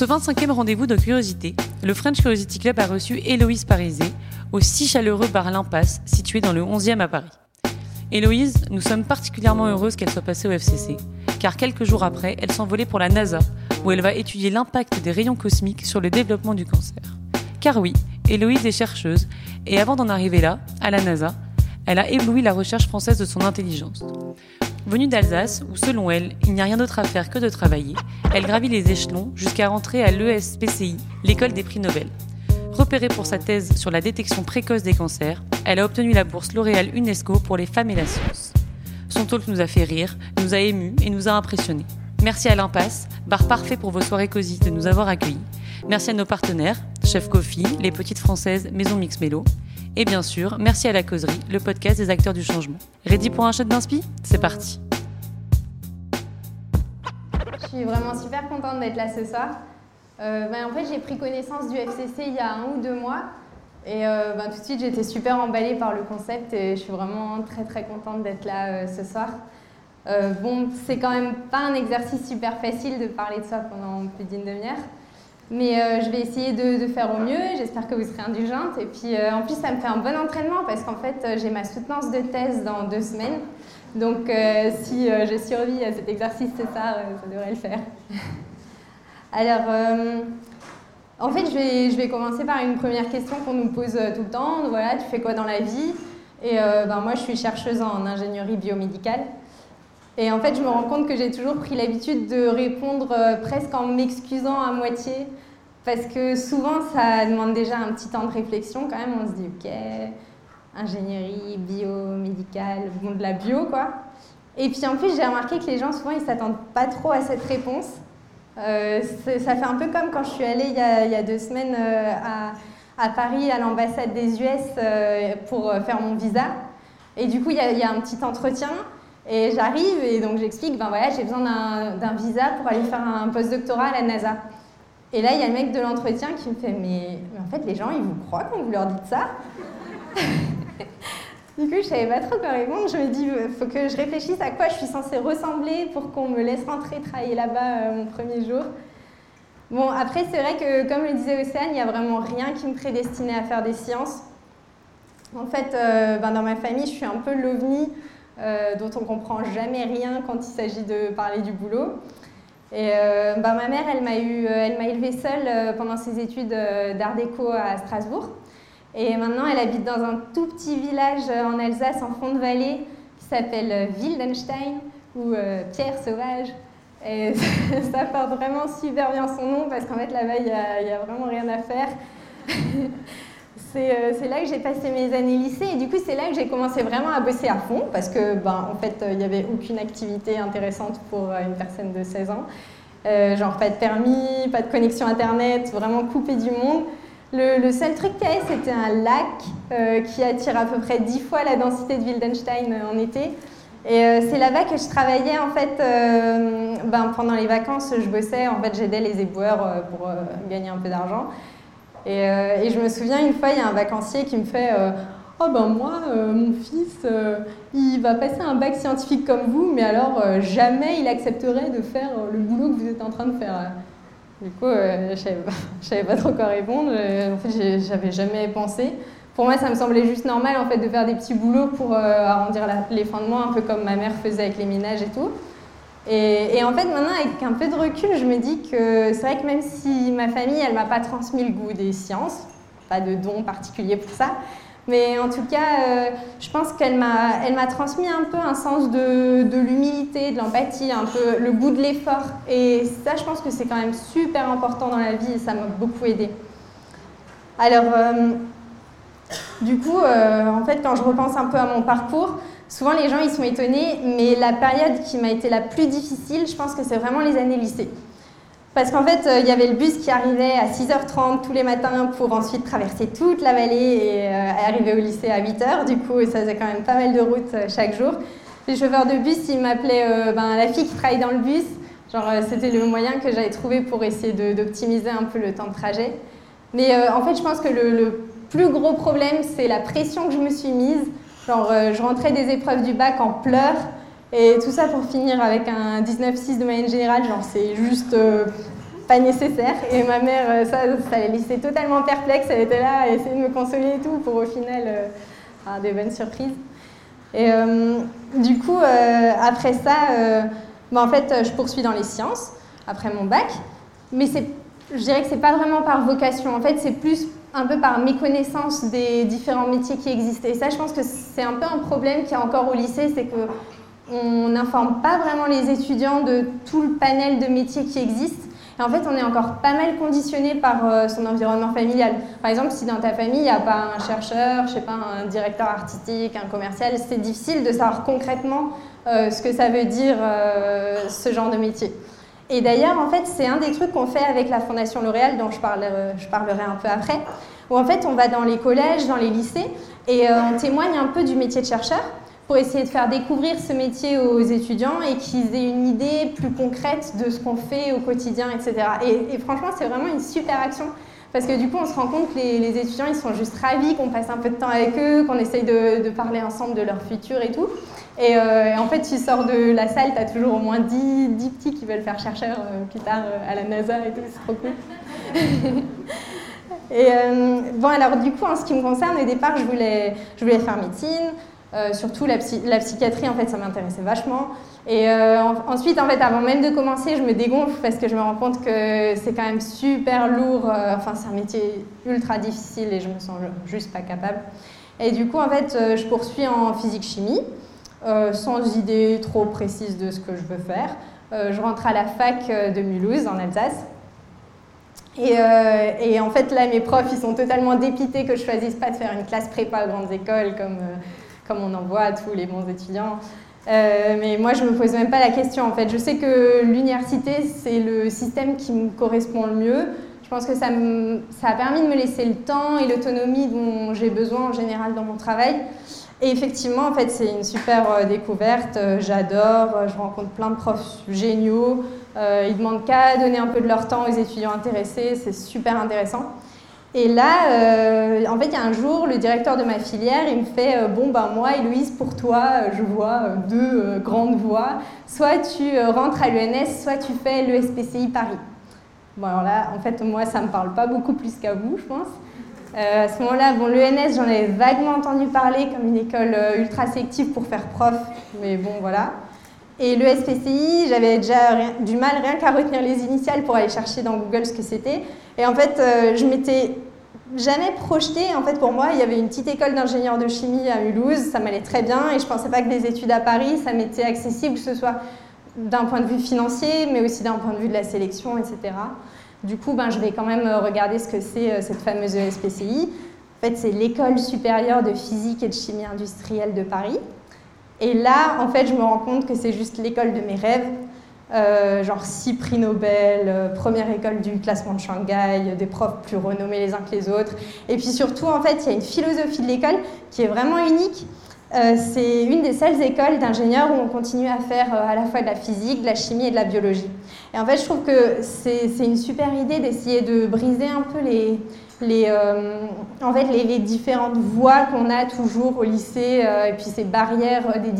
Ce 25e rendez-vous de curiosité, le French Curiosity Club a reçu Héloïse Parisé, au si chaleureux bar L'Impasse, situé dans le 11e à Paris. Héloïse, nous sommes particulièrement heureuses qu'elle soit passée au FCC, car quelques jours après, elle s'envolait pour la NASA, où elle va étudier l'impact des rayons cosmiques sur le développement du cancer. Car oui, Héloïse est chercheuse, et avant d'en arriver là, à la NASA, elle a ébloui la recherche française de son intelligence. Venue d'Alsace, où selon elle, il n'y a rien d'autre à faire que de travailler, elle gravit les échelons jusqu'à rentrer à l'ESPCI, l'école des prix Nobel. Repérée pour sa thèse sur la détection précoce des cancers, elle a obtenu la bourse L'Oréal UNESCO pour les femmes et la science. Son talk nous a fait rire, nous a émus et nous a impressionnés. Merci à l'Impasse, bar parfait pour vos soirées cosy, de nous avoir accueillis. Merci à nos partenaires, Chef Coffee, les Petites Françaises, Maison Mix Mélo. Et bien sûr, merci à La Causerie, le podcast des acteurs du changement. Ready pour un shot d'inspi? C'est parti Je suis vraiment super contente d'être là ce soir. Euh, ben, en fait, j'ai pris connaissance du FCC il y a un ou deux mois. Et euh, ben, tout de suite, j'étais super emballée par le concept et je suis vraiment très très contente d'être là euh, ce soir. bon, c'est quand même pas un exercice super facile de parler de soi pendant plus d'une demi-heure. Mais euh, je vais essayer de, faire au mieux, j'espère que vous serez indulgente. Et puis euh, en plus, ça me fait un bon entraînement parce qu'en fait, euh, j'ai ma soutenance de thèse dans deux semaines. Donc si je survis à cet exercice c'est ça, ça devrait le faire. Alors, en fait, je vais, je vais, commencer par une première question qu'on nous pose tout le temps. Voilà, tu fais quoi dans la vie? Et ben, moi, je suis chercheuse en ingénierie biomédicale. Et en fait, je me rends compte que j'ai toujours pris l'habitude de répondre presque en m'excusant à moitié parce que souvent, ça demande déjà un petit temps de réflexion quand même. On se dit, ok, ingénierie, biomédicale, bon, de la bio, quoi. Et puis en plus, j'ai remarqué que les gens, souvent, ils s'attendent pas trop à cette réponse. Euh, ça fait un peu comme quand je suis allée il y a, deux semaines euh, à, Paris, à l'ambassade des US, euh, pour faire mon visa. Et du coup, il y a un petit entretien. Et j'arrive et donc j'explique, ben voilà, j'ai besoin d'un visa pour aller faire un postdoctorat à la NASA. Et là, il y a le mec de l'entretien qui me fait mais, en fait, les gens, ils vous croient quand vous leur dites ça? Du coup, je savais pas trop quoi répondre. Je me dis il faut que je réfléchisse à quoi je suis censée ressembler pour qu'on me laisse rentrer travailler là-bas euh, mon premier jour. Bon, après, c'est vrai que, comme le disait Océane, il n'y a vraiment rien qui me prédestinait à faire des sciences. En fait, euh, ben, dans ma famille, je suis un peu l'ovni euh, dont on comprend jamais rien quand il s'agit de parler du boulot. Et euh, bah, ma mère, elle m'a eu, euh, elle m'a élevée seule pendant ses études d'art déco à Strasbourg. Et maintenant, elle habite dans un tout petit village en Alsace, en fond de vallée, qui s'appelle Wildenstein, ou Pierre Sauvage. Et ça porte vraiment super bien son nom, parce qu'en fait, là-bas, il n'y a, vraiment rien à faire. c'est là que j'ai passé mes années lycée, et du coup, c'est là que j'ai commencé vraiment à bosser à fond, parce que, ben, en fait, il n'y avait aucune activité intéressante pour une personne de 16 ans. Euh, genre pas de permis, pas de connexion internet, vraiment coupé du monde. Le, seul truc qu'il y avait, c'était un lac euh, qui attire à peu près 10 fois la densité de Wildenstein en été. Et euh, c'est là-bas que je travaillais en fait. Ben, pendant les vacances, je bossais. En fait, j'aidais les éboueurs pour gagner un peu d'argent. Et, et, je me souviens une fois, il y a un vacancier qui me fait Oh ben moi, euh, mon fils, euh, il va passer un bac scientifique comme vous, mais alors euh, jamais il accepterait de faire le boulot que vous êtes en train de faire. Du coup, je savais, savais, pas trop quoi répondre. en fait, j'avais jamais pensé. Pour moi, ça me semblait juste normal en fait de faire des petits boulots pour arrondir les fins de mois, un peu comme ma mère faisait avec les ménages et tout. Et, en fait, maintenant, avec un peu de recul, je me dis que c'est vrai que même si ma famille, elle m'a pas transmis le goût des sciences, pas de don particulier pour ça, mais en tout cas, euh, je pense qu'elle m'a, transmis un peu un sens de, de l'humilité, de l'empathie, un peu le goût de l'effort. Et ça, je pense que c'est quand même super important dans la vie et ça m'a beaucoup aidé. Alors, euh, du coup, euh, en fait, quand je repense un peu à mon parcours, souvent les gens ils sont étonnés, mais la période qui m'a été la plus difficile, je pense que c'est vraiment les années lycée. Parce qu'en fait, euh, il y avait le bus qui arrivait à 6h30 tous les matins pour ensuite traverser toute la vallée et euh, arriver au lycée à 8h. Du coup, ça faisait quand même pas mal de route euh, chaque jour. Les chauffeurs de bus, ils m'appelaient ben, la fille qui travaille dans le bus. Genre, c'était le moyen que j'avais trouvé pour essayer d'optimiser un peu le temps de trajet. Mais en fait, je pense que le plus gros problème, c'est la pression que je me suis mise. Genre, je rentrais des épreuves du bac en pleurs. Et tout ça pour finir avec un 19-6 de moyenne générale, genre c'est juste euh, pas nécessaire. Et ma mère, ça, ça l'a laissé totalement perplexe. Elle était là à essayer de me consoler et tout pour au final avoir des bonnes surprises. Et du coup, après ça, bah, en fait, je poursuis dans les sciences après mon bac. Mais je dirais que c'est pas vraiment par vocation. En fait, c'est plus un peu par méconnaissance des différents métiers qui existent. Et ça, je pense que c'est un peu un problème qu'il y a encore au lycée, c'est qu'on n'informe pas vraiment les étudiants de tout le panel de métiers qui existent. Et en fait, on est encore pas mal conditionné par euh, son environnement familial. Par exemple, si dans ta famille, il n'y a pas un chercheur, je sais pas, un directeur artistique, un commercial, c'est difficile de savoir concrètement euh, ce que ça veut dire euh, ce genre de métier. Et d'ailleurs, en fait, c'est un des trucs qu'on fait avec la Fondation L'Oréal, dont je parlerai, je parlerai, un peu après, où en fait, on va dans les collèges, dans les lycées, et euh, on témoigne un peu du métier de chercheur pour essayer de faire découvrir ce métier aux étudiants et qu'ils aient une idée plus concrète de ce qu'on fait au quotidien, etc. Et, franchement, c'est vraiment une super action. Parce que du coup, on se rend compte que les, étudiants, ils sont juste ravis qu'on passe un peu de temps avec eux, qu'on essaye de, de parler ensemble de leur futur et tout. Euh, et, en fait, tu sors de la salle, tu as toujours au moins 10, 10, petits qui veulent faire chercheur euh, plus tard euh, à la NASA et tout, c'est trop cool. et bon, alors du coup, en ce qui me concerne, au départ, je voulais, je voulais faire médecine. surtout la, la, psychiatrie, en fait, ça m'intéressait vachement. Et ensuite, en fait, avant même de commencer, je me dégonfle parce que je me rends compte que c'est quand même super lourd. enfin, c'est un métier ultra difficile et je me sens juste pas capable. Et du coup, en fait, je poursuis en physique-chimie. Euh, sans idée trop précise de ce que je veux faire. Euh, je rentre à la fac euh, de Mulhouse, en Alsace. Et, en fait, là, mes profs, ils sont totalement dépités que je choisisse pas de faire une classe prépa aux grandes écoles, comme, comme on en voit à tous les bons étudiants. mais moi, je me pose même pas la question. En fait, je sais que l'université, c'est le système qui me correspond le mieux. Je pense que ça, a permis de me laisser le temps et l'autonomie dont j'ai besoin en général dans mon travail. Et effectivement, en fait, c'est une super euh, découverte. Euh, j'adore. Euh, je rencontre plein de profs géniaux. ils demandent qu'à donner un peu de leur temps aux étudiants intéressés. C'est super intéressant. Et là, en fait, il y a un jour, le directeur de ma filière, il me fait Bon, ben moi, Héloïse, pour toi, je vois deux grandes voies. Soit tu rentres à l'ENS, soit tu fais l'ESPCI Paris. Bon, alors là, en fait, moi, ça ne me parle pas beaucoup plus qu'à vous, je pense. Euh, à ce moment-là, bon, l'ENS, j'en avais vaguement entendu parler comme une école euh, ultra sélective pour faire prof, mais bon, voilà. Et le SPCI, j'avais déjà du mal rien qu'à retenir les initiales pour aller chercher dans Google ce que c'était. Et en fait, euh, je m'étais jamais projetée. En fait, pour moi, il y avait une petite école d'ingénieur de chimie à Mulhouse, ça m'allait très bien, et je pensais pas que des études à Paris, ça m'était accessible, que ce soit d'un point de vue financier, mais aussi d'un point de vue de la sélection, etc. Du coup, ben, je vais quand même euh, regarder ce que c'est euh, cette fameuse ESPCI. En fait, c'est l'école supérieure de physique et de chimie industrielle de Paris. Et là, en fait, je me rends compte que c'est juste l'école de mes rêves. Euh, genre six prix Nobel, première école du classement de Shanghai, des profs plus renommés les uns que les autres. Et puis surtout, en fait, il y a une philosophie de l'école qui est vraiment unique. C'est une des seules écoles d'ingénieurs où on continue à faire à la fois de la physique, de la chimie et de la biologie. Et en fait, je trouve que c'est une super idée d'essayer de briser un peu les, euh, en fait, les, différentes voies qu'on a toujours au lycée euh, et puis ces barrières des,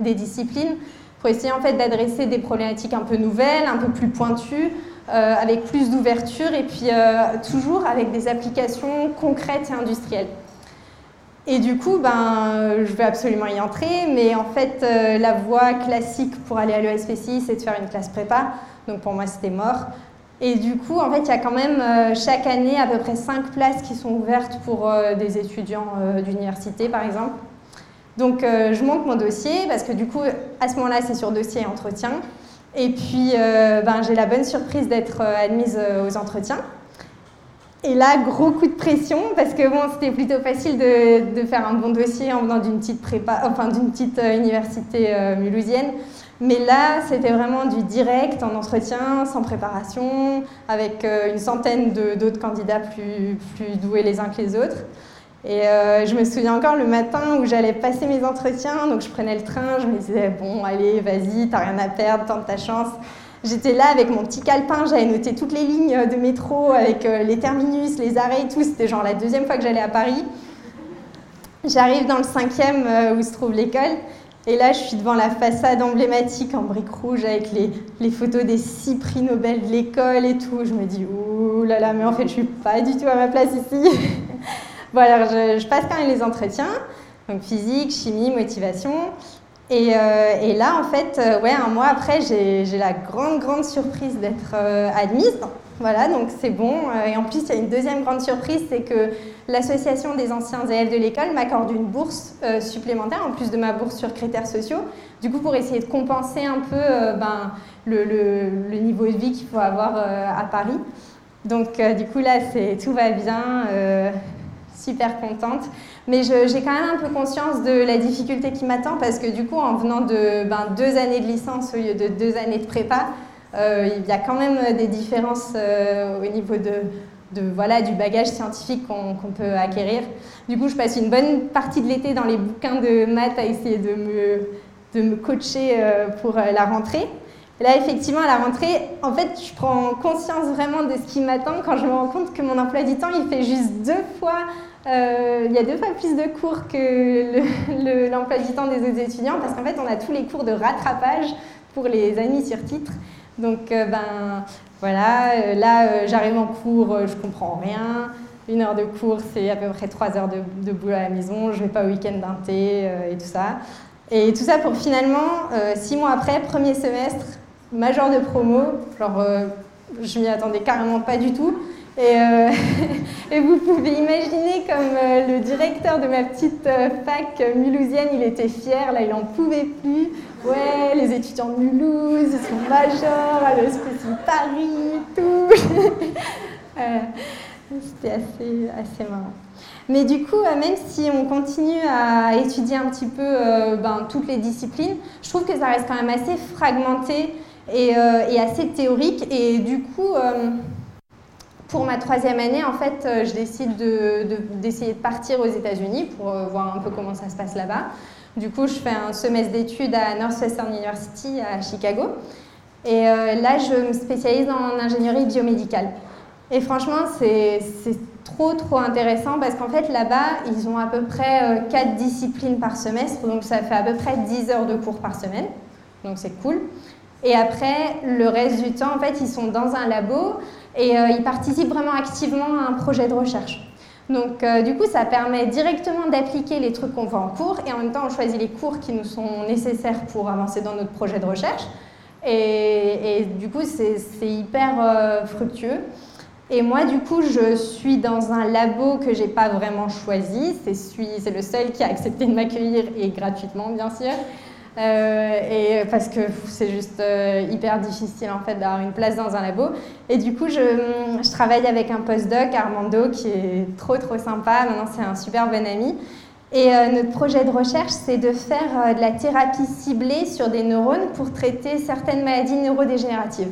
des, disciplines pour essayer en fait d'adresser des problématiques un peu nouvelles, un peu plus pointues, euh, avec plus d'ouverture et puis toujours avec des applications concrètes et industrielles. Et du coup, ben, je vais absolument y entrer, mais en fait, la voie classique pour aller à l'ESPCI, c'est de faire une classe prépa. Donc pour moi, c'était mort. Et du coup, en fait, il y a quand même euh, chaque année à peu près 5 places qui sont ouvertes pour euh, des étudiants euh, d'université, par exemple. Donc je monte mon dossier parce que du coup, à ce moment-là, c'est sur dossier et entretien. Et puis, ben, j'ai la bonne surprise d'être admise aux entretiens. Et là, gros coup de pression parce que bon, c'était plutôt facile de, faire un bon dossier en venant d'une petite prépa, enfin d'une petite université mulhousienne. Mais là, c'était vraiment du direct, en entretien, sans préparation, avec euh, une centaine d'autres candidats plus, plus, doués les uns que les autres. Et euh, je me souviens encore le matin où j'allais passer mes entretiens, donc je prenais le train, je me disais, bon, allez, vas-y, t'as rien à perdre, tente ta chance. J'étais là avec mon petit calepin, j'avais noté toutes les lignes de métro avec euh, les terminus, les arrêts et tout. C'était genre la deuxième fois que j'allais à Paris. J'arrive dans le cinquième où se trouve l'école Et là, je suis devant la façade emblématique en briques rouges avec les, les photos des six prix Nobel de l'école et tout. Je me dis, ouh là là, mais en fait, je suis pas du tout à ma place ici. bon, alors, je, je, passe quand même les entretiens, donc physique, chimie, motivation. Et, euh, et là, en fait, euh, ouais, un mois après, j'ai la grande, grande surprise d'être euh, admise. Voilà, donc c'est bon. Et en plus, il y a une deuxième grande surprise, c'est que l'association des anciens élèves de l'école m'accorde une bourse supplémentaire, en plus de ma bourse sur critères sociaux. Du coup, pour essayer de compenser un peu ben, le, le, niveau de vie qu'il faut avoir à Paris. Donc, du coup, là, tout va bien. Super contente. Mais j'ai quand même un peu conscience de la difficulté qui m'attend parce que du coup, en venant de ben, deux années de licence au lieu de deux années de prépa, euh, il y a quand même des différences euh, au niveau de, voilà, du bagage scientifique qu'on qu peut acquérir. Du coup, je passe une bonne partie de l'été dans les bouquins de maths à essayer de me, de me coacher euh, pour la rentrée. Là, effectivement, à la rentrée, en fait, je prends conscience vraiment de ce qui m'attend quand je me rends compte que mon emploi du temps, il fait juste deux fois, il y a deux fois plus de cours que l'emploi le, du temps des autres étudiants, parce qu'en fait, on a tous les cours de rattrapage pour les amis sur titre. Donc, euh, ben voilà, euh, là, euh, j'arrive en cours, euh, je comprends rien. Une heure de cours, c'est à peu près trois heures de, de, boulot à la maison. Je vais pas au week-end d'un thé et tout ça. Et tout ça pour finalement, six mois après, premier semestre, major de promo. Genre, je m'y attendais carrément pas du tout. Et, euh, et, vous pouvez imaginer comme euh, le directeur de ma petite euh, fac mulhousienne, il était fier, là il en pouvait plus. Ouais, les étudiants de Mulhouse, ils sont majors, à l'Hospice Paris, tout. C'était assez, assez marrant. Mais du coup, même si on continue à étudier un petit peu ben, toutes les disciplines, je trouve que ça reste quand même assez fragmenté et, et assez théorique. Et du coup, pour ma troisième année, en fait, euh, je décide d'essayer de, partir aux États-Unis pour euh, voir un peu comment ça se passe là-bas. Du coup, je fais un semestre d'études à Northwestern University à Chicago. Et euh, là, je me spécialise en ingénierie biomédicale. Et franchement, c'est trop, trop intéressant parce qu'en fait, là-bas, ils ont à peu près 4 disciplines par semestre. Donc, ça fait à peu près 10 heures de cours par semaine. Donc, c'est cool. Et après, le reste du temps, en fait, ils sont dans un labo et euh, ils participent vraiment activement à un projet de recherche. Donc, euh, du coup, ça permet directement d'appliquer les trucs qu'on voit en cours et en même temps, on choisit les cours qui nous sont nécessaires pour avancer dans notre projet de recherche. Et, et du coup, c'est hyper euh, fructueux. Et moi, du coup, je suis dans un labo que j'ai pas vraiment choisi. C'est le seul qui a accepté de m'accueillir et gratuitement, bien sûr. Euh, et parce que c'est juste euh, hyper difficile en fait d'avoir une place dans un labo. Et du coup, je, je travaille avec un postdoc, Armando, qui est trop trop sympa. Maintenant, c'est un super bon ami. Et euh, notre projet de recherche, c'est de faire de la thérapie ciblée sur des neurones pour traiter certaines maladies neurodégénératives.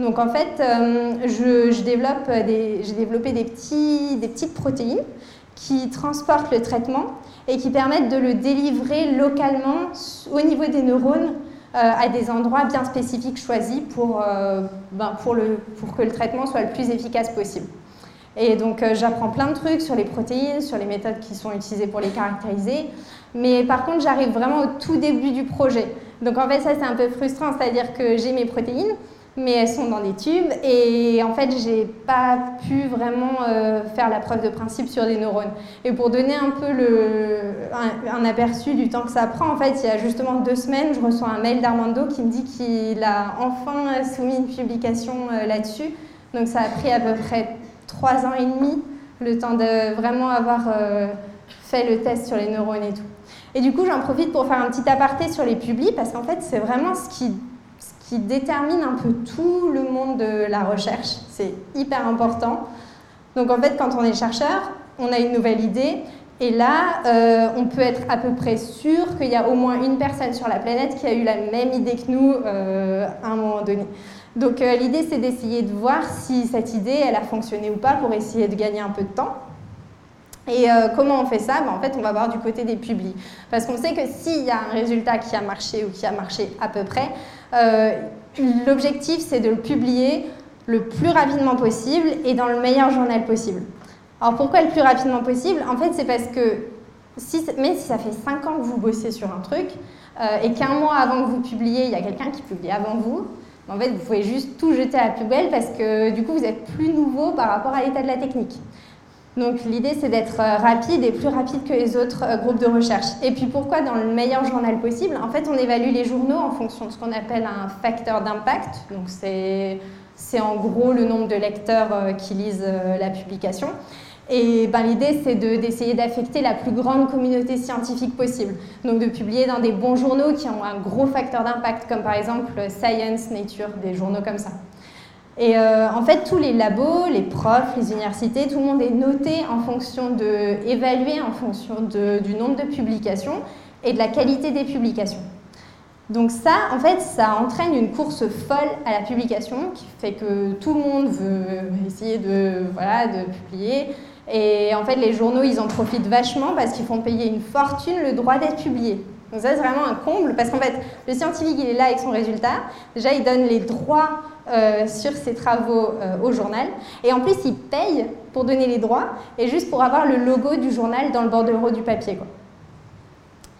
Donc en fait, je, j'ai développé des, petits, des petites protéines qui transportent le traitement et qui permettent de le délivrer localement au niveau des neurones euh, à des endroits bien spécifiques choisis pour, euh, ben, pour, que le traitement soit le plus efficace possible. Et donc euh, j'apprends plein de trucs sur les protéines, sur les méthodes qui sont utilisées pour les caractériser. Mais par contre, j'arrive vraiment au tout début du projet. Donc en fait, ça c'est un peu frustrant, c'est-à-dire que j'ai mes protéines, mais elles sont dans des tubes et en fait j'ai pas pu vraiment euh, faire la preuve de principe sur des neurones. Et pour donner un peu le, un, aperçu du temps que ça prend, en fait il y a justement deux semaines je reçois un mail d'Armando qui me dit qu'il a enfin soumis une publication euh, là-dessus. Donc ça a pris à peu près trois ans et demi le temps de vraiment avoir euh, fait le test sur les neurones et tout. Et du coup j'en profite pour faire un petit aparté sur les publis parce qu'en fait c'est vraiment ce qui détermine un peu tout le monde de la recherche. C'est hyper important. Donc en fait, quand on est chercheur, on a une nouvelle idée. Et là, euh, on peut être à peu près sûr qu'il y a au moins une personne sur la planète qui a eu la même idée que nous euh, à un moment donné. Donc euh, l'idée, c'est d'essayer de voir si cette idée, elle a fonctionné ou pas pour essayer de gagner un peu de temps. Et comment on fait ça? Ben, En fait, on va voir du côté des publis. Parce qu'on sait que s'il y a un résultat qui a marché ou qui a marché à peu près, l'objectif, c'est de le publier le plus rapidement possible et dans le meilleur journal possible. Alors pourquoi le plus rapidement possible? En fait, c'est parce que si, même si ça fait 5 ans que vous bossez sur un truc, et qu'un mois avant que vous publiez, il y a quelqu'un qui publie avant vous, en fait, vous pouvez juste tout jeter à la poubelle parce que du coup, vous êtes plus nouveau par rapport à l'état de la technique. Donc l'idée, c'est d'être euh, rapide et plus rapide que les autres euh, groupes de recherche. Et puis pourquoi dans le meilleur journal possible? En fait, on évalue les journaux en fonction de ce qu'on appelle un facteur d'impact. Donc c'est en gros le nombre de lecteurs euh, qui lisent la publication. Et ben, l'idée, c'est d'essayer d'affecter la plus grande communauté scientifique possible. Donc de publier dans des bons journaux qui ont un gros facteur d'impact, comme par exemple Science, Nature, des journaux comme ça. Et euh, en fait, tous les labos, les profs, les universités, tout le monde est noté en fonction de, évalué en fonction du nombre de publications et de la qualité des publications. Donc ça, en fait, ça entraîne une course folle à la publication qui fait que tout le monde veut essayer de, voilà, de publier. Et en fait, les journaux, ils en profitent vachement parce qu'ils font payer une fortune le droit d'être publié. Donc ça, c'est vraiment un comble parce qu'en fait, le scientifique, il est là avec son résultat. Déjà, il donne les droits euh, sur ses travaux euh, au journal. Et en plus, il paye pour donner les droits et juste pour avoir le logo du journal dans le bordereau du papier. Quoi.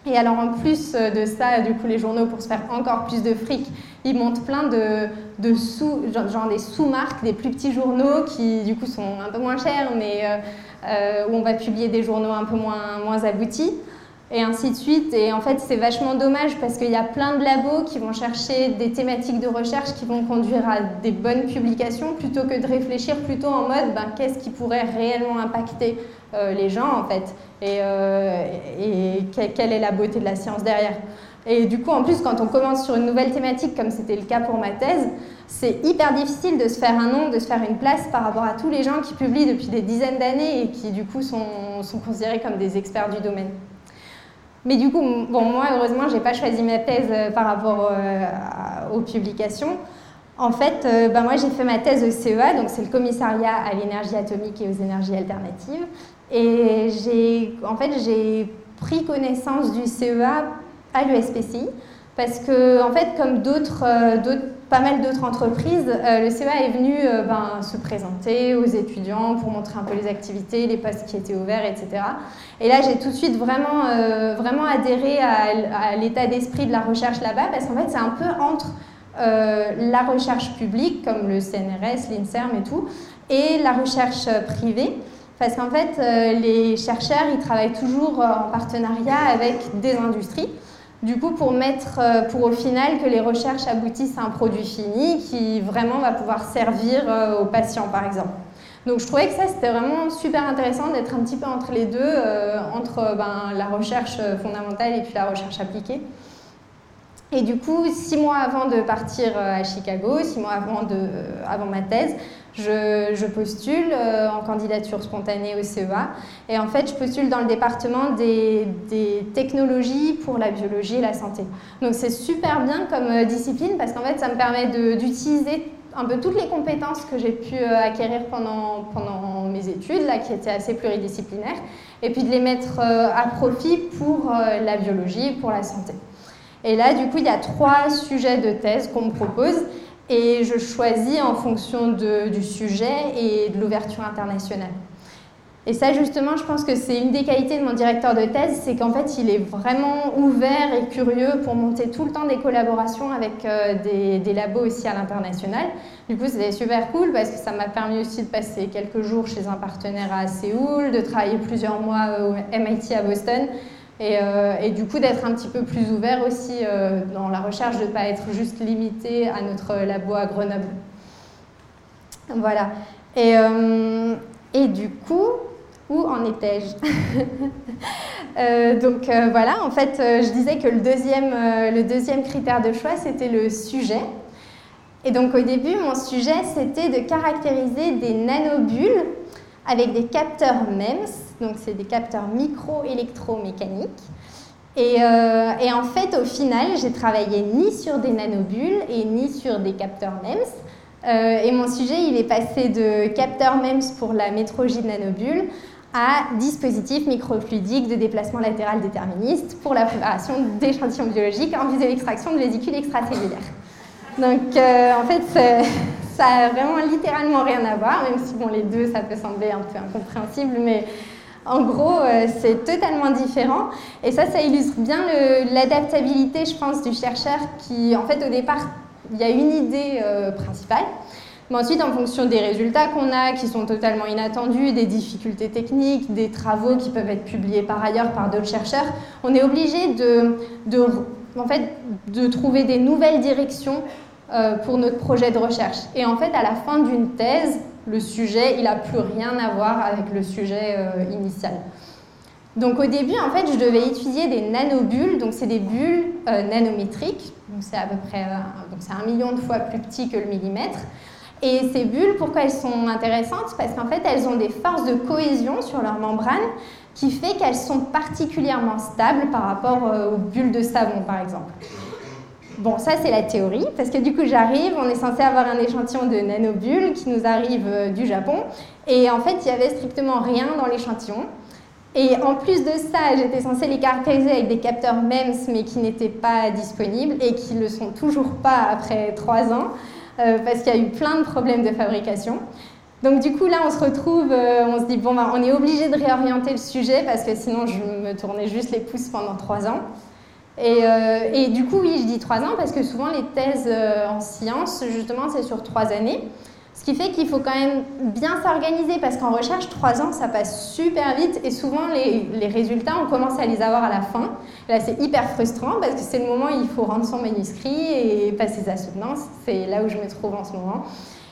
Et alors en plus euh, de ça, du coup, les journaux, pour se faire encore plus de fric, ils montent plein de, de sous, genre, des sous-marques, des plus petits journaux qui du coup sont un peu moins chers, mais où on va publier des journaux un peu moins, moins aboutis et ainsi de suite. Et en fait, c'est vachement dommage parce qu'il y a plein de labos qui vont chercher des thématiques de recherche qui vont conduire à des bonnes publications plutôt que de réfléchir plutôt en mode ben, qu'est-ce qui pourrait réellement impacter euh, les gens en fait et, euh, quelle est la beauté de la science derrière. Et du coup, en plus, quand on commence sur une nouvelle thématique, comme c'était le cas pour ma thèse, c'est hyper difficile de se faire un nom, de se faire une place par rapport à tous les gens qui publient depuis des dizaines d'années et qui, du coup, sont considérés comme des experts du domaine. Mais du coup, bon, moi, heureusement, je n'ai pas choisi ma thèse euh, par rapport euh, aux publications. En fait, ben moi, j'ai fait ma thèse au CEA, donc c'est le commissariat à l'énergie atomique et aux énergies alternatives. Et j'ai, en fait, j'ai pris connaissance du CEA à l'USPCI parce que, en fait, comme d'autres, pas mal d'autres entreprises, le CEA est venu ben, se présenter aux étudiants pour montrer un peu les activités, les postes qui étaient ouverts, etc. Et là, j'ai tout de suite vraiment, euh, vraiment adhéré à, l'état d'esprit de la recherche là-bas, parce qu'en fait, c'est un peu entre euh, la recherche publique, comme le CNRS, l'INSERM et tout, et la recherche privée. Parce qu'en fait, euh, les chercheurs, ils travaillent toujours en partenariat avec des industries. Du coup, pour mettre, pour au final que les recherches aboutissent à un produit fini qui vraiment va pouvoir servir aux patients, par exemple. Donc je trouvais que ça, c'était vraiment super intéressant d'être un petit peu entre les deux, euh, entre ben, la recherche fondamentale et puis la recherche appliquée. Et du coup, six mois avant de partir euh, à Chicago, six mois avant, de, euh, avant ma thèse, je, postule en candidature spontanée au CEA. Et en fait, je postule dans le département des, technologies pour la biologie et la santé. Donc c'est super bien comme discipline parce qu'en fait, ça me permet d'utiliser un peu toutes les compétences que j'ai pu euh, acquérir pendant, pendant mes études, là, qui étaient assez pluridisciplinaires, et puis de les mettre euh, à profit pour euh, la biologie, pour la santé. Et là, du coup, il y a trois sujets de thèse qu'on me propose, et je choisis en fonction du sujet et de l'ouverture internationale. Et ça, justement, je pense que c'est une des qualités de mon directeur de thèse, c'est qu'en fait, il est vraiment ouvert et curieux pour monter tout le temps des collaborations avec euh, des, labos aussi à l'international. Du coup, c'était super cool parce que ça m'a permis aussi de passer quelques jours chez un partenaire à Séoul, de travailler plusieurs mois au MIT à Boston. Et, euh, du coup, d'être un petit peu plus ouvert aussi euh, dans la recherche, de ne pas être juste limité à notre labo à Grenoble. Voilà. Et, et du coup, où en étais-je euh, Donc euh, voilà, en fait, euh, je disais que le deuxième, le deuxième critère de choix, c'était le sujet. Et donc au début, mon sujet, c'était de caractériser des nanobules avec des capteurs MEMS, donc c'est des capteurs micro-électromécaniques. Et, et, en fait, au final, j'ai travaillé ni sur des nanobules et ni sur des capteurs MEMS. et mon sujet, il est passé de capteurs MEMS pour la métrologie de à dispositifs microfluidiques de déplacement latéral déterministe pour la préparation d'échantillons biologiques en vue de l'extraction de vésicules extracellulaires. Donc euh, en fait, ça a vraiment littéralement rien à voir, même si bon, les deux, ça peut sembler un peu incompréhensible, mais En gros, euh, c'est totalement différent. Et ça, ça illustre bien l'adaptabilité, je pense, du chercheur qui, en fait, au départ, il y a une idée euh, principale. Mais ensuite, en fonction des résultats qu'on a, qui sont totalement inattendus, des difficultés techniques, des travaux qui peuvent être publiés par ailleurs par d'autres chercheurs, on est obligé de, en fait, de trouver des nouvelles directions euh, pour notre projet de recherche. Et en fait, à la fin d'une thèse, le sujet, il n'a plus rien à voir avec le sujet euh, initial. Donc au début, en fait, je devais étudier des nanobulles, donc c'est des bulles euh, nanométriques, donc c'est à peu près donc c'est un million de fois plus petit que le millimètre. Et ces bulles, pourquoi elles sont intéressantes? Parce qu'en fait, elles ont des forces de cohésion sur leur membrane qui fait qu'elles sont particulièrement stables par rapport aux bulles de savon, par exemple. Bon, ça c'est la théorie, parce que du coup j'arrive, on est censé avoir un échantillon de nanobules qui nous arrive euh, du Japon, et en fait il y avait strictement rien dans l'échantillon. Et en plus de ça, j'étais censée les caractériser avec des capteurs MEMS, mais qui n'étaient pas disponibles et qui ne le sont toujours pas après trois ans, euh, parce qu'il y a eu plein de problèmes de fabrication. Donc du coup là, on se retrouve, euh, on se dit bon, bah, on est obligé de réorienter le sujet parce que sinon je me tournais juste les pouces pendant trois ans. Euh, et, du coup, oui, je dis trois ans parce que souvent les thèses euh, en sciences, justement, c'est sur trois années. Ce qui fait qu'il faut quand même bien s'organiser parce qu'en recherche, trois ans, ça passe super vite et souvent les, résultats, on commence à les avoir à la fin. Là, c'est hyper frustrant parce que c'est le moment où il faut rendre son manuscrit et passer sa soutenance. C'est là où je me trouve en ce moment.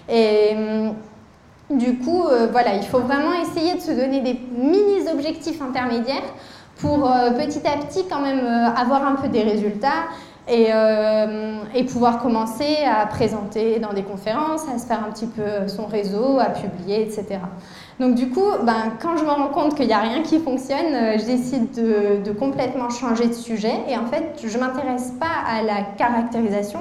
Et hum, du coup, euh, voilà, il faut vraiment essayer de se donner des mini-objectifs intermédiaires pour euh, petit à petit quand même euh, avoir un peu des résultats et, euh, et, pouvoir commencer à présenter dans des conférences, à se faire un petit peu son réseau, à publier, etc. Donc du coup, ben, quand je me rends compte qu'il n'y a rien qui fonctionne, je décide de, de, complètement changer de sujet et en fait, je ne m'intéresse pas à la caractérisation,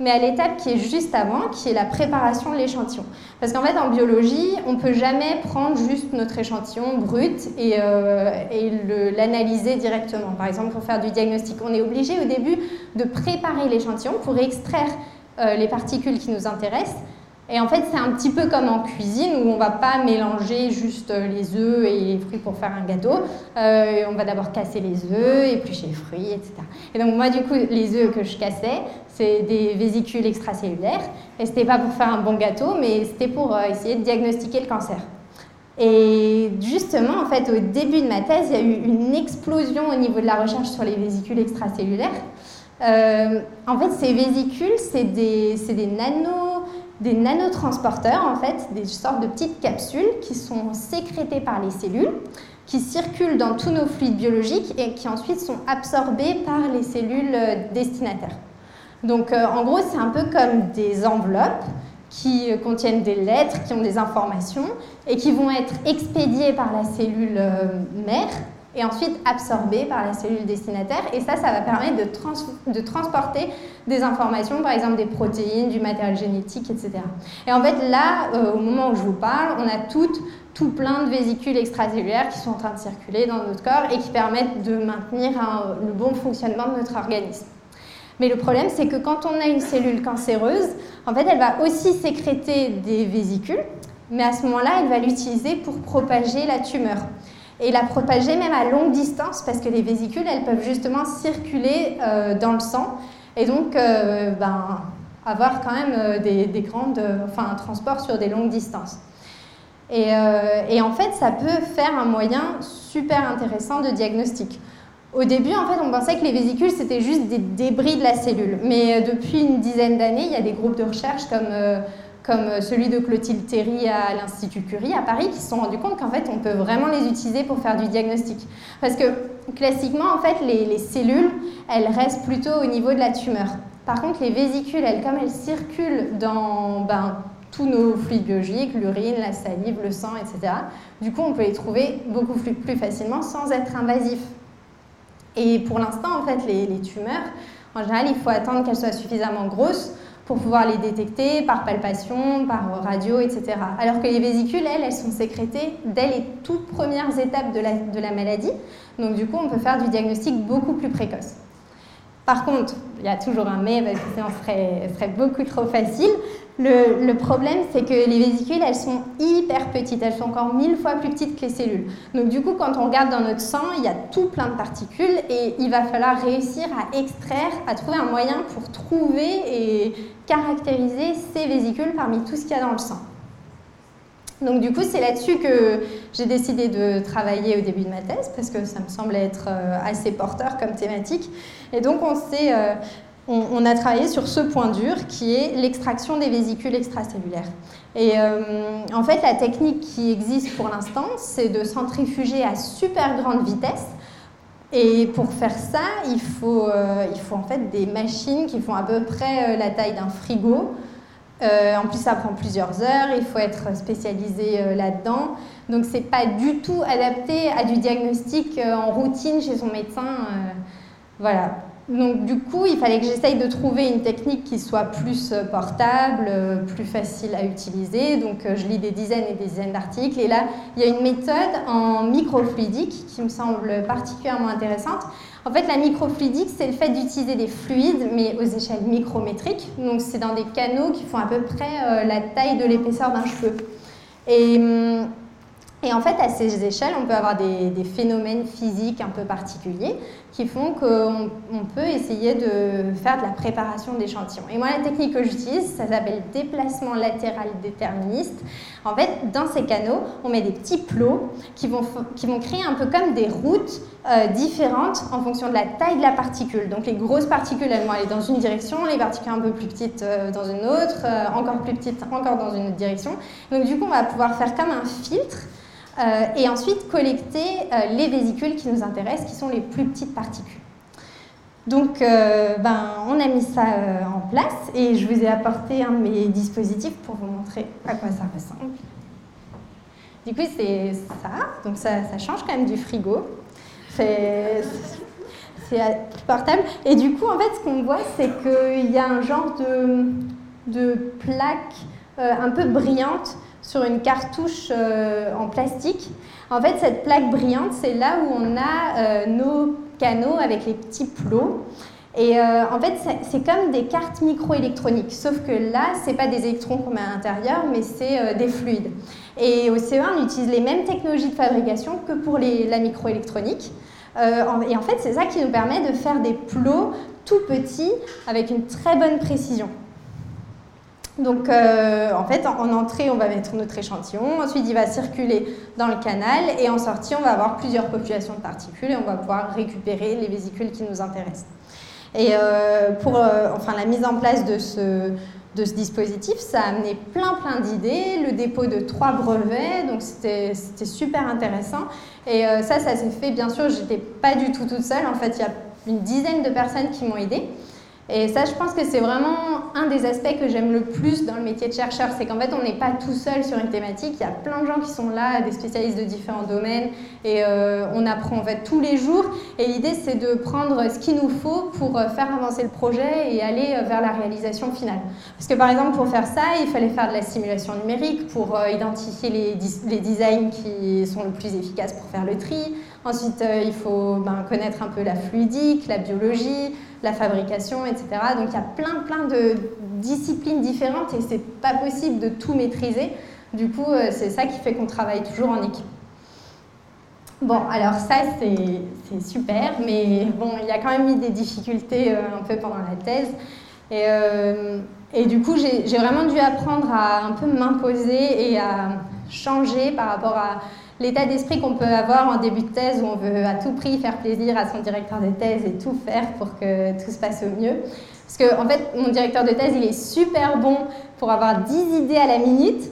mais à l'étape qui est juste avant, qui est la préparation de l'échantillon. Parce qu'en fait, en biologie, on ne peut jamais prendre juste notre échantillon brut et, euh, l'analyser directement. Par exemple, pour faire du diagnostic, on est obligé au début de préparer l'échantillon pour extraire euh, les particules qui nous intéressent et en fait, c'est un petit peu comme en cuisine où on ne va pas mélanger juste les œufs et les fruits pour faire un gâteau. Euh, on va d'abord casser les œufs, éplucher les fruits, etc. Et donc moi, du coup, les œufs que je cassais, c'est des vésicules extracellulaires. Et c'était pas pour faire un bon gâteau, mais c'était pour euh, essayer de diagnostiquer le cancer. Et justement, en fait, au début de ma thèse, il y a eu une explosion au niveau de la recherche sur les vésicules extracellulaires. Euh, en fait, ces vésicules, c'est des, des nano des nanotransporteurs, en fait, des sortes de petites capsules qui sont sécrétées par les cellules, qui circulent dans tous nos fluides biologiques et qui ensuite sont absorbés par les cellules euh, destinataires. Donc euh, en gros, c'est un peu comme des enveloppes qui euh, contiennent des lettres, qui ont des informations et qui vont être expédiées par la cellule mère et ensuite absorbé par la cellule destinataire. Et ça, ça va permettre de, de, transporter des informations, par exemple des protéines, du matériel génétique, etc. Et en fait, là, euh, au moment où je vous parle, on a toutes, tout plein de vésicules extracellulaires qui sont en train de circuler dans notre corps et qui permettent de maintenir le bon fonctionnement de notre organisme. Mais le problème, c'est que quand on a une cellule cancéreuse, en fait, elle va aussi sécréter des vésicules, mais à ce moment-là, elle va l'utiliser pour propager la tumeur et la propager même à longue distance parce que les vésicules, elles peuvent justement circuler euh, dans le sang et donc euh, ben, avoir quand même euh, des, des, grandes, enfin un transport sur des longues distances. Et, et, en fait, ça peut faire un moyen super intéressant de diagnostic. Au début, en fait, on pensait que les vésicules, c'était juste des débris de la cellule. Mais depuis une dizaine d'années, il y a des groupes de recherche comme comme celui de Clotilde Théry à l'Institut Curie à Paris, qui se sont rendus compte qu'en fait, on peut vraiment les utiliser pour faire du diagnostic. Parce que classiquement, en fait, les, cellules, elles restent plutôt au niveau de la tumeur. Par contre, les vésicules, elles, comme elles circulent dans ben, tous nos fluides biologiques, l'urine, la salive, le sang, etc., du coup, on peut les trouver beaucoup plus facilement sans être invasif. Et pour l'instant, en fait, les tumeurs, en général, il faut attendre qu'elles soient suffisamment grosses pour pouvoir les détecter par palpation, par radio, etc. Alors que les vésicules, elles, elles sont sécrétées dès les toutes premières étapes de la, de la maladie. Donc du coup, on peut faire du diagnostic beaucoup plus précoce. Par contre, il y a toujours un mais, parce que sinon ce serait, serait beaucoup trop facile, Le, problème, c'est que les vésicules, elles sont hyper petites. Elles sont encore mille fois plus petites que les cellules. Donc du coup, quand on regarde dans notre sang, il y a tout plein de particules et il va falloir réussir à extraire, à trouver un moyen pour trouver et caractériser ces vésicules parmi tout ce qu'il y a dans le sang. Donc du coup, c'est là-dessus que j'ai décidé de travailler au début de ma thèse, parce que ça me semblait être euh, assez porteur comme thématique. Et donc euh, on, a travaillé sur ce point dur qui est l'extraction des vésicules extracellulaires. Et euh, en fait, la technique qui existe pour l'instant, c'est de centrifuger à super grande vitesse. Et pour faire ça, il faut, en fait des machines qui font à peu près la taille d'un frigo. En plus, ça prend plusieurs heures, il faut être spécialisé là-dedans. Donc, ce n'est pas du tout adapté à du diagnostic en routine chez son médecin. voilà. Donc du coup, il fallait que j'essaye de trouver une technique qui soit plus euh, portable, euh, plus facile à utiliser. Donc euh, je lis des dizaines et des dizaines d'articles. Et là, il y a une méthode en microfluidique qui me semble particulièrement intéressante. En fait, la microfluidique, c'est le fait d'utiliser des fluides, mais aux échelles micrométriques. Donc c'est dans des canaux qui font à peu près la taille de l'épaisseur d'un cheveu. Et hum, et en fait, à ces échelles, on peut avoir des, phénomènes physiques un peu particuliers qui font qu'on peut essayer de faire de la préparation d'échantillons. Et moi, la technique que j'utilise, ça s'appelle déplacement latéral déterministe. En fait, dans ces canaux, on met des petits plots qui vont, qui vont créer un peu comme des routes euh, différentes en fonction de la taille de la particule. Donc les grosses particules, elles vont aller dans une direction, les particules un peu plus petites euh, dans une autre, euh, encore plus petites encore dans une autre direction. Donc du coup, on va pouvoir faire comme un filtre et ensuite collecter euh, les vésicules qui nous intéressent, qui sont les plus petites particules. Donc, euh, ben, on a mis ça en place et je vous ai apporté un de mes dispositifs pour vous montrer à quoi ça ressemble. Du coup, c'est ça. Donc, ça, ça, change quand même du frigo. C'est portable. Et du coup, en fait, ce qu'on voit, c'est qu'il y a un genre de, de plaque un peu brillante sur une cartouche euh, en plastique. En fait, cette plaque brillante, c'est là où on a euh, nos canaux avec les petits plots. Et euh, en fait, c'est comme des cartes microélectroniques, sauf que là, ce n'est pas des électrons qu'on met à l'intérieur, mais c'est des fluides. Et au CE1, on utilise les mêmes technologies de fabrication que pour la microélectronique. et en fait, c'est ça qui nous permet de faire des plots tout petits avec une très bonne précision. Donc, euh, en fait, en, entrée, on va mettre notre échantillon. Ensuite, il va circuler dans le canal. Et en sortie, on va avoir plusieurs populations de particules et on va pouvoir récupérer les vésicules qui nous intéressent. Et euh, pour euh, enfin, la mise en place de ce, de ce dispositif, ça a amené plein, plein d'idées. Le dépôt de trois brevets, donc c'était super intéressant. Et ça, ça s'est fait, bien sûr, j'étais pas du tout toute seule. En fait, il y a une dizaine de personnes qui m'ont aidée. Et ça, je pense que c'est vraiment un des aspects que j'aime le plus dans le métier de chercheur, c'est qu'en fait, on n'est pas tout seul sur une thématique. Il y a plein de gens qui sont là, des spécialistes de différents domaines, et euh, on apprend en fait tous les jours. Et l'idée, c'est de prendre ce qu'il nous faut pour euh, faire avancer le projet et aller euh, vers la réalisation finale. Parce que par exemple, pour faire ça, il fallait faire de la simulation numérique pour identifier les, les designs qui sont le plus efficaces pour faire le tri. Ensuite, il faut ben, connaître un peu la fluidique, la biologie, la fabrication, etc. Donc il y a plein, plein de disciplines différentes et c'est pas possible de tout maîtriser. Du coup, euh, c'est ça qui fait qu'on travaille toujours en équipe. Bon, alors ça, c'est super, mais bon, il y a quand même eu des difficultés euh, un peu pendant la thèse. Euh, et du coup, j'ai vraiment dû apprendre à un peu m'imposer et à changer par rapport à l'état d'esprit qu'on peut avoir en début de thèse où on veut à tout prix faire plaisir à son directeur de thèse et tout faire pour que tout se passe au mieux. Parce que, en fait, mon directeur de thèse, il est super bon pour avoir 10 idées à la minute,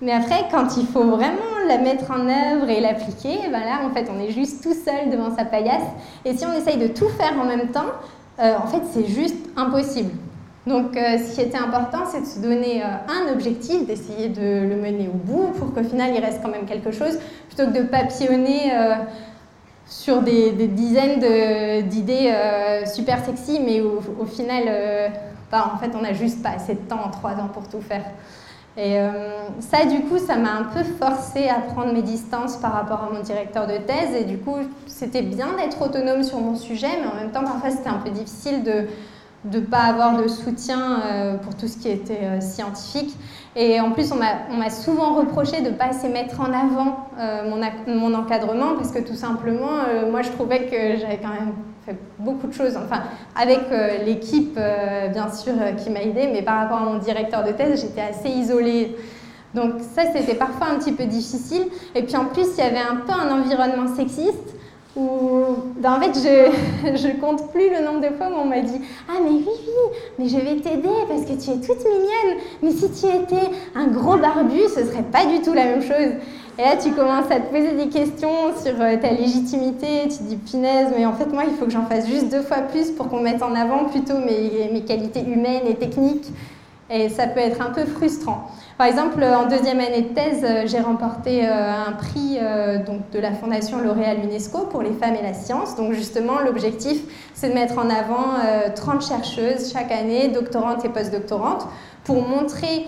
mais après, quand il faut vraiment la mettre en œuvre et l'appliquer, ben là, en fait, on est juste tout seul devant sa paillasse. Et si on essaye de tout faire en même temps, euh, en fait, c'est juste impossible. Donc, euh, ce qui était important, c'est de se donner euh, un objectif, d'essayer de le mener au bout pour qu'au final, il reste quand même quelque chose, plutôt que de papillonner euh, sur des, dizaines d'idées super sexy, mais au, final, bah, en fait, on n'a juste pas assez de temps en trois ans pour tout faire. Et ça, du coup, ça m'a un peu forcé à prendre mes distances par rapport à mon directeur de thèse. Et du coup, c'était bien d'être autonome sur mon sujet, mais en même temps, parfois, c'était un peu difficile de de ne pas avoir de soutien pour tout ce qui était scientifique. Et en plus, on m'a souvent reproché de ne pas assez mettre en avant mon, mon, encadrement parce que tout simplement, moi, je trouvais que j'avais quand même fait beaucoup de choses, enfin, avec l'équipe, bien sûr, qui m'a aidée, mais par rapport à mon directeur de thèse, j'étais assez isolée. Donc ça, c'était parfois un petit peu difficile. Et puis en plus, il y avait un peu un environnement sexiste où, ben, en fait, je, je compte plus le nombre de fois où on m'a dit Ah, mais oui, oui, mais je vais t'aider parce que tu es toute mignonne. Mais si tu étais un gros barbu, ce serait pas du tout la même chose. Et là, tu commences à te poser des questions sur euh, ta légitimité. Tu dis, punaise, mais en fait, moi, il faut que j'en fasse juste deux fois plus pour qu'on mette en avant plutôt mes, mes qualités humaines et techniques. Et ça peut être un peu frustrant. Par exemple, en deuxième année de thèse, euh, j'ai remporté euh, un prix euh, donc, de la Fondation L'Oréal UNESCO pour les femmes et la science. Donc justement, l'objectif, c'est de mettre en avant 30 chercheuses chaque année, doctorantes et postdoctorantes, pour montrer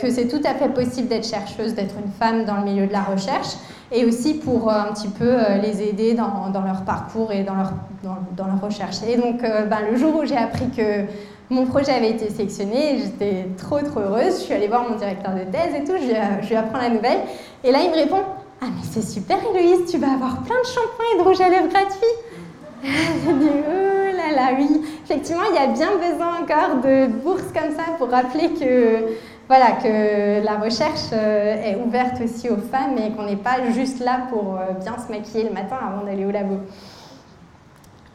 que c'est tout à fait possible d'être chercheuse, d'être une femme dans le milieu de la recherche, et aussi pour un petit peu les aider dans, leur parcours et dans leur, dans, leur recherche. Et donc, ben, le jour où j'ai appris que mon projet avait été sélectionné, j'étais trop trop heureuse. Je suis allée voir mon directeur de thèse et tout, je lui, apprends la nouvelle. Et là, il me répond Ah, mais c'est super, Héloïse, tu vas avoir plein de shampoings et de rouge à lèvres gratuits. J'ai dit Oh là là, oui. Effectivement, il y a bien besoin encore de bourses comme ça pour rappeler que, voilà, que la recherche euh, est ouverte aussi aux femmes et qu'on n'est pas juste là pour euh, bien se maquiller le matin avant d'aller au labo.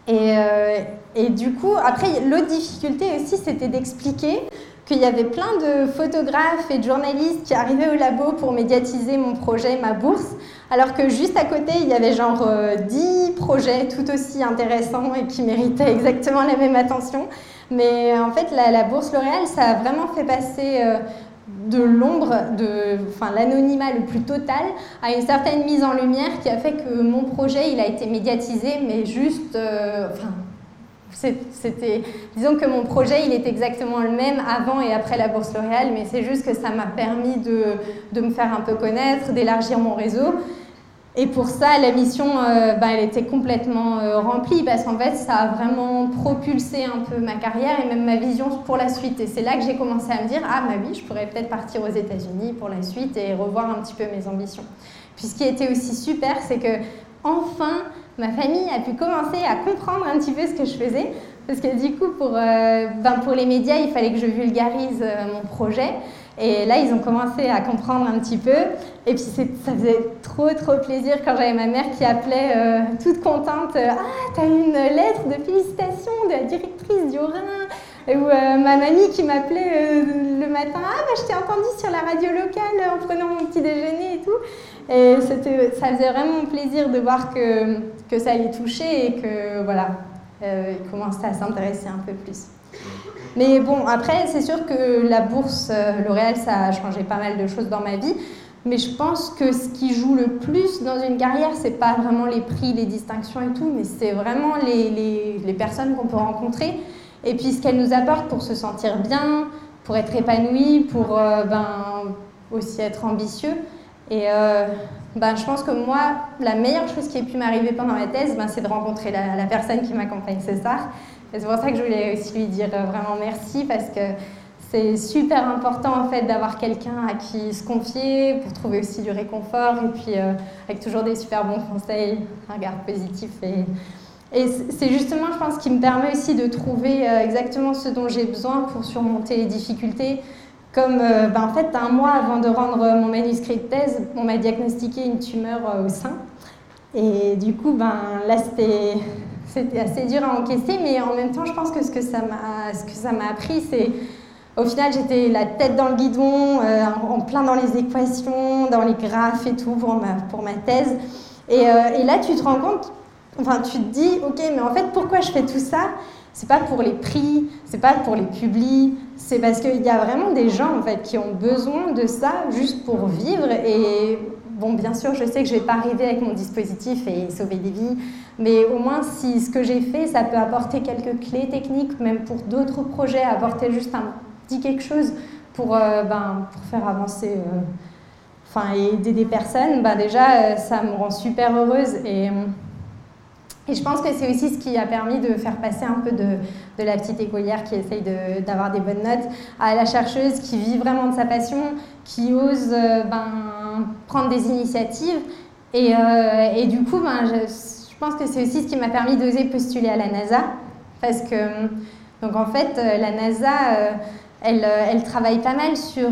Et, euh, et du coup, après, l'autre difficulté aussi, c'était d'expliquer qu'il y avait plein de photographes et de journalistes qui arrivaient au labo pour médiatiser mon projet, ma bourse, alors que juste à côté, il y avait genre 10 euh, projets tout aussi intéressants et qui méritaient exactement la même attention. Mais en fait, la, bourse L'Oréal, ça a vraiment fait passer euh, de l'ombre, de, enfin l'anonymat le plus total, à une certaine mise en lumière qui a fait que mon projet, il a été médiatisé, mais juste, euh, enfin, c'était, disons que mon projet, il est exactement le même avant et après la Bourse L'Oréal, mais c'est juste que ça m'a permis de, de, me faire un peu connaître, d'élargir mon réseau. Et pour ça, la mission, euh, bah, elle était complètement euh, remplie parce qu'en fait, ça a vraiment propulsé un peu ma carrière et même ma vision pour la suite. Et c'est là que j'ai commencé à me dire, ah bah oui, je pourrais peut-être partir aux États-Unis pour la suite et revoir un petit peu mes ambitions. Puis ce qui était aussi super, c'est que enfin, ma famille a pu commencer à comprendre un petit peu ce que je faisais. Parce que du coup, pour, euh, ben, pour les médias, il fallait que je vulgarise mon projet. Et là, ils ont commencé à comprendre un petit peu. Et puis, ça faisait trop, trop plaisir quand j'avais ma mère qui appelait euh, toute contente euh, Ah, t'as une lettre de félicitations de la directrice du Rhin. Ou euh, ma mamie qui m'appelait le matin Ah, bah, je t'ai entendu sur la radio locale en prenant mon petit déjeuner et tout. Et ça faisait vraiment plaisir de voir que, que ça allait toucher et que, voilà, ils commençaient à s'intéresser un peu plus. Mais bon, après, c'est sûr que la bourse euh, L'Oréal, ça a changé pas mal de choses dans ma vie. Mais je pense que ce qui joue le plus dans une carrière, c'est pas vraiment les prix, les distinctions et tout, mais c'est vraiment les, les, les personnes qu'on peut rencontrer et puis ce qu'elles nous apportent pour se sentir bien, pour être épanoui, pour euh, ben, aussi être ambitieux. Et euh, ben, je pense que moi, la meilleure chose qui ait pu m'arriver pendant ma thèse, ben, c'est de rencontrer la personne qui m'accompagne, César c'est pour ça que je voulais aussi lui dire euh, vraiment merci parce que c'est super important en fait d'avoir quelqu'un à qui se confier pour trouver aussi du réconfort et puis euh, avec toujours des super bons conseils, un regard positif et, c'est justement je pense qui me permet aussi de trouver euh, exactement ce dont j'ai besoin pour surmonter les difficultés. Comme ben, en fait un mois avant de rendre mon manuscrit de thèse, on m'a diagnostiqué une tumeur au sein et du coup ben là c'était c'était assez dur à encaisser, mais en même temps, je pense que ce que ça m'a, appris, c'est au final, j'étais la tête dans le guidon, euh, en plein dans les équations, dans les graphes et tout pour ma, thèse. Et, euh, et, là, tu te rends compte, enfin, tu te dis, ok, mais en fait, pourquoi je fais tout ça? C'est pas pour les prix, c'est pas pour les publis, c'est parce qu'il y a vraiment des gens en fait qui ont besoin de ça juste pour vivre et Bon, bien sûr, je sais que je ne vais pas arriver avec mon dispositif et sauver des vies, mais au moins si ce que j'ai fait, ça peut apporter quelques clés techniques, même pour d'autres projets, apporter juste un petit quelque chose pour, euh, ben, pour faire avancer, euh, enfin, et aider des personnes, ben, déjà, euh, ça me rend super heureuse. Et, Et je pense que c'est aussi ce qui a permis de faire passer un peu de, la petite écolière qui essaye d'avoir des bonnes notes à la chercheuse qui vit vraiment de sa passion, qui ose ben, prendre des initiatives. Et, euh, et du coup, ben, je, pense que c'est aussi ce qui m'a permis d'oser postuler à la NASA. Parce que, donc en fait, euh, la NASA, elle, elle, travaille pas mal sur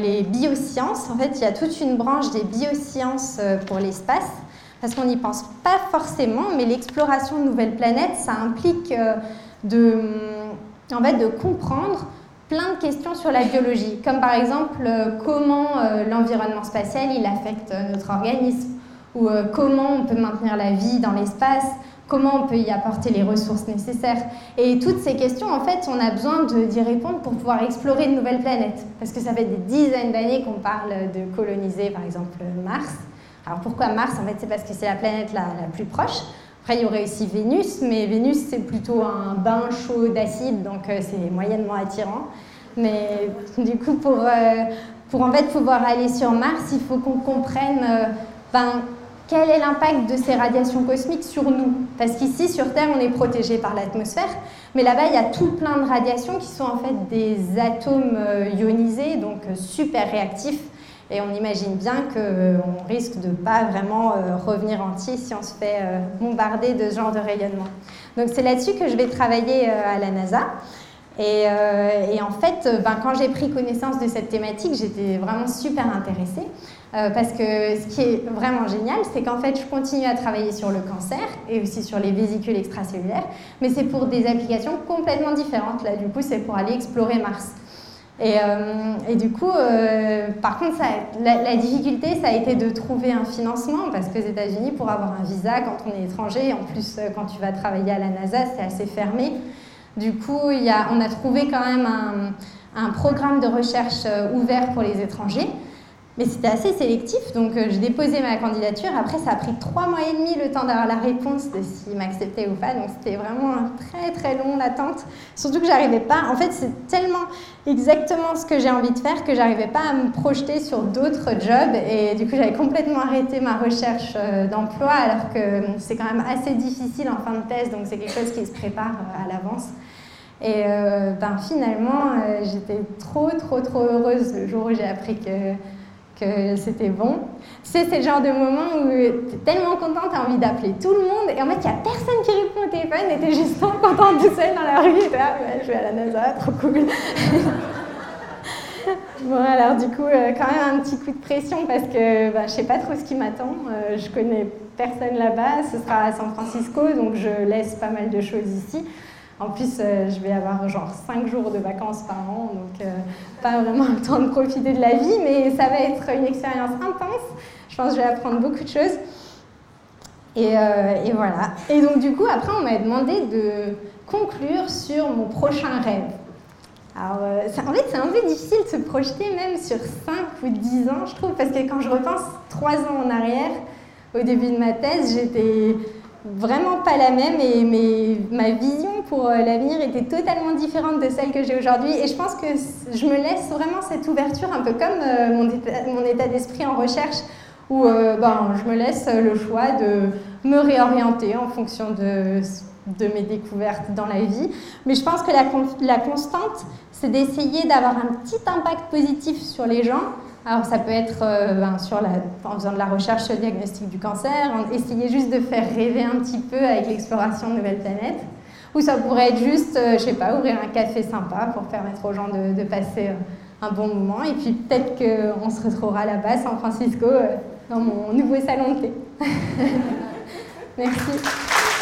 les biosciences. En fait, il y a toute une branche des biosciences pour l'espace parce qu'on n'y pense pas forcément, mais l'exploration de nouvelles planètes, ça implique euh, de, en fait, de comprendre plein de questions sur la biologie, comme par exemple euh, comment euh, l'environnement spatial il affecte notre organisme, ou comment on peut maintenir la vie dans l'espace, comment on peut y apporter les ressources nécessaires. Et toutes ces questions, en fait, on a besoin d'y répondre pour pouvoir explorer de nouvelles planètes, parce que ça fait des dizaines d'années qu'on parle de coloniser, par exemple, Mars. Alors pourquoi Mars? En fait, c'est parce que c'est la planète la, plus proche. Après, il y aurait aussi Vénus, mais Vénus, c'est plutôt un bain chaud d'acide, donc euh, c'est moyennement attirant. Mais du coup, pour, euh, pour en fait pouvoir aller sur Mars, il faut qu'on comprenne euh, ben, quel est l'impact de ces radiations cosmiques sur nous. Parce qu'ici, sur Terre, on est protégé par l'atmosphère, mais là-bas, il y a tout plein de radiations qui sont en fait des atomes ionisés, donc super réactifs, et on imagine bien qu'on euh, risque de ne pas vraiment euh, revenir entier si on se fait euh, bombarder de ce genre de rayonnement. Donc c'est là-dessus que je vais travailler à la NASA. Et, en fait, ben, quand j'ai pris connaissance de cette thématique, j'étais vraiment super intéressée. parce que ce qui est vraiment génial, c'est qu'en fait, je continue à travailler sur le cancer et aussi sur les vésicules extracellulaires, mais c'est pour des applications complètement différentes. Là, du coup, c'est pour aller explorer Mars. Et, euh, et, du coup, euh, par contre, la, difficulté, ça a été de trouver un financement, parce que aux États-Unis, pour avoir un visa quand on est étranger, en plus euh, quand tu vas travailler à la NASA, c'est assez fermé. Du coup, on a trouvé quand même un programme de recherche ouvert pour les étrangers. Mais c'était assez sélectif, donc euh, j'ai déposé ma candidature. Après, ça a pris trois mois et demi le temps d'avoir la réponse de s'il m'acceptait ou pas. Donc c'était vraiment un très très long l'attente. Surtout que j'arrivais pas. En fait, c'est tellement exactement ce que j'ai envie de faire que j'arrivais pas à me projeter sur d'autres jobs. Et du coup, j'avais complètement arrêté ma recherche euh, d'emploi, alors que c'est quand même assez difficile en fin de thèse. Donc c'est quelque chose qui se prépare euh, à l'avance. Et ben, finalement, j'étais trop, trop, trop heureuse le jour où j'ai appris que que c'était bon. C'est le genre de moment où tu es tellement content, tu as envie d'appeler tout le monde, et en fait, il n'y a personne qui répond au téléphone, et tu es juste content tout seul dans la rue, et là, je vais à la NASA, trop cool. bon, alors du coup, euh, quand même un petit coup de pression, parce que bah, je sais pas trop ce qui m'attend, euh, je connais personne là-bas, ce sera à San Francisco, donc je laisse pas mal de choses ici. En plus, euh, je vais avoir genre 5 jours de vacances par an, donc euh, pas vraiment le temps de profiter de la vie, mais ça va être une expérience intense. Je pense que je vais apprendre beaucoup de choses. Et, euh, et voilà. Et donc, du coup, après, on m'a demandé de conclure sur mon prochain rêve. Alors, en fait, c'est un peu difficile de se projeter même sur 5 ou 10 ans, je trouve, parce que quand je repense 3 ans en arrière, au début de ma thèse, j'étais vraiment pas la même et mes, ma vision pour euh, l'avenir était totalement différente de celle que j'ai aujourd'hui. Et je pense que je me laisse vraiment cette ouverture, un peu comme euh, mon état, mon état d'esprit en recherche, où euh, ben, je me laisse le choix de me réorienter en fonction de, de mes découvertes dans la vie. Mais je pense que la, la constante, c'est d'essayer d'avoir un petit impact positif sur les gens alors ça peut être euh, ben, sur la, en faisant de la recherche sur le diagnostic du cancer, essayer juste de faire rêver un petit peu avec l'exploration de nouvelles planètes. Ou ça pourrait être juste, euh, je sais pas, ouvrir un café sympa pour permettre aux gens de, passer euh, un bon moment. Et puis peut-être qu'on se retrouvera là-bas, San Francisco, dans mon nouveau salon de thé. Merci.